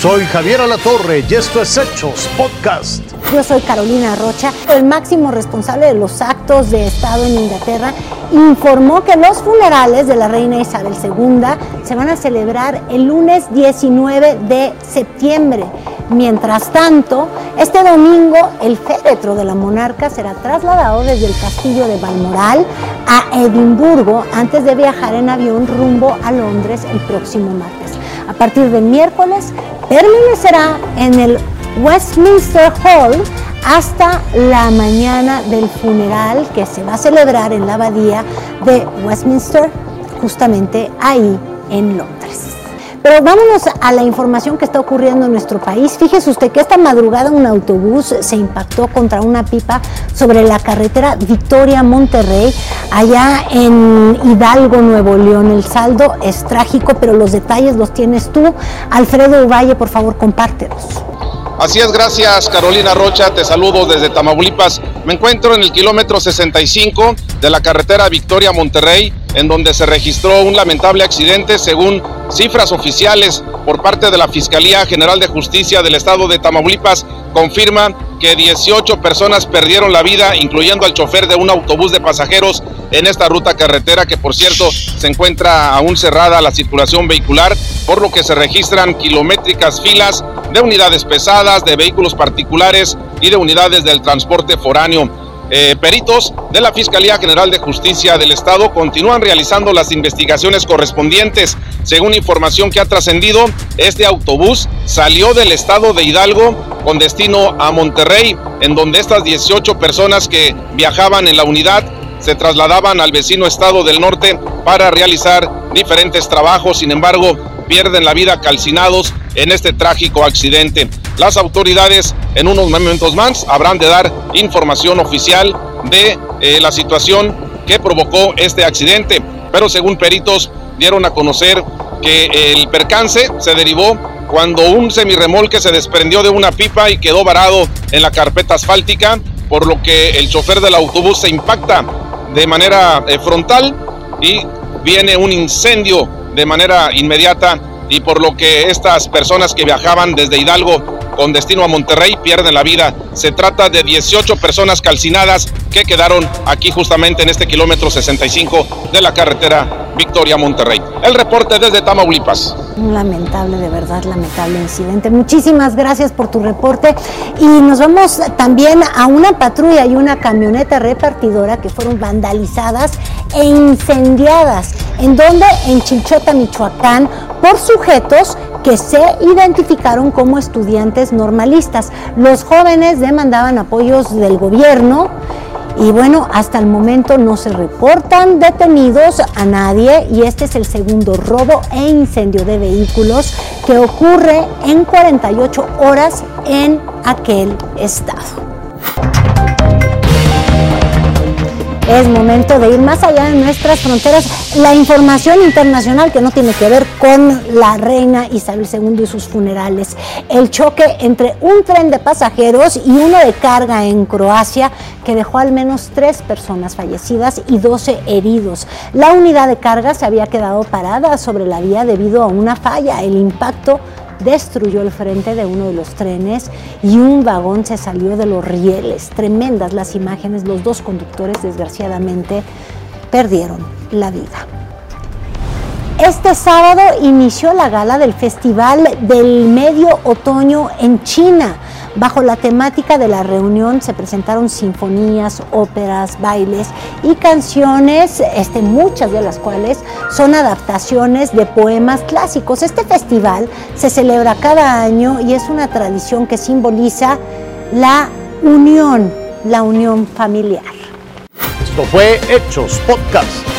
Soy Javier Alatorre y esto es Hechos Podcast. Yo soy Carolina Rocha. El máximo responsable de los actos de Estado en Inglaterra informó que los funerales de la reina Isabel II se van a celebrar el lunes 19 de septiembre. Mientras tanto, este domingo el féretro de la monarca será trasladado desde el castillo de Balmoral a Edimburgo antes de viajar en avión rumbo a Londres el próximo martes. A partir del miércoles permanecerá en el Westminster Hall hasta la mañana del funeral que se va a celebrar en la abadía de Westminster, justamente ahí en Londres. Pero vámonos a la información que está ocurriendo en nuestro país. Fíjese usted que esta madrugada un autobús se impactó contra una pipa sobre la carretera Victoria-Monterrey, allá en Hidalgo, Nuevo León. El saldo es trágico, pero los detalles los tienes tú. Alfredo Valle, por favor, compártelos. Así es, gracias Carolina Rocha, te saludo desde Tamaulipas. Me encuentro en el kilómetro 65 de la carretera Victoria Monterrey, en donde se registró un lamentable accidente según cifras oficiales por parte de la Fiscalía General de Justicia del Estado de Tamaulipas. Confirma que 18 personas perdieron la vida, incluyendo al chofer de un autobús de pasajeros en esta ruta carretera que por cierto se encuentra aún cerrada la circulación vehicular, por lo que se registran kilométricas filas de unidades pesadas, de vehículos particulares y de unidades del transporte foráneo. Eh, peritos de la Fiscalía General de Justicia del Estado continúan realizando las investigaciones correspondientes. Según información que ha trascendido, este autobús salió del estado de Hidalgo con destino a Monterrey, en donde estas 18 personas que viajaban en la unidad se trasladaban al vecino estado del norte para realizar diferentes trabajos. Sin embargo, pierden la vida calcinados en este trágico accidente. Las autoridades en unos momentos más habrán de dar información oficial de eh, la situación que provocó este accidente, pero según peritos dieron a conocer que el percance se derivó cuando un semirremolque se desprendió de una pipa y quedó varado en la carpeta asfáltica, por lo que el chofer del autobús se impacta de manera eh, frontal y viene un incendio de manera inmediata y por lo que estas personas que viajaban desde Hidalgo con destino a Monterrey pierden la vida. Se trata de 18 personas calcinadas que quedaron aquí justamente en este kilómetro 65 de la carretera Victoria Monterrey. El reporte desde Tamaulipas. Un lamentable, de verdad, lamentable incidente. Muchísimas gracias por tu reporte. Y nos vamos también a una patrulla y una camioneta repartidora que fueron vandalizadas e incendiadas. ¿En donde En Chinchota, Michoacán, por sujetos que se identificaron como estudiantes normalistas. Los jóvenes demandaban apoyos del gobierno y bueno, hasta el momento no se reportan detenidos a nadie y este es el segundo robo e incendio de vehículos que ocurre en 48 horas en aquel estado. Es momento de ir más allá de nuestras fronteras. La información internacional que no tiene que ver con la reina Isabel II y sus funerales. El choque entre un tren de pasajeros y uno de carga en Croacia que dejó al menos tres personas fallecidas y 12 heridos. La unidad de carga se había quedado parada sobre la vía debido a una falla. El impacto destruyó el frente de uno de los trenes y un vagón se salió de los rieles. Tremendas las imágenes, los dos conductores desgraciadamente perdieron la vida. Este sábado inició la gala del Festival del Medio Otoño en China. Bajo la temática de la reunión se presentaron sinfonías, óperas, bailes y canciones, este, muchas de las cuales son adaptaciones de poemas clásicos. Este festival se celebra cada año y es una tradición que simboliza la unión, la unión familiar. Esto fue Hechos Podcast.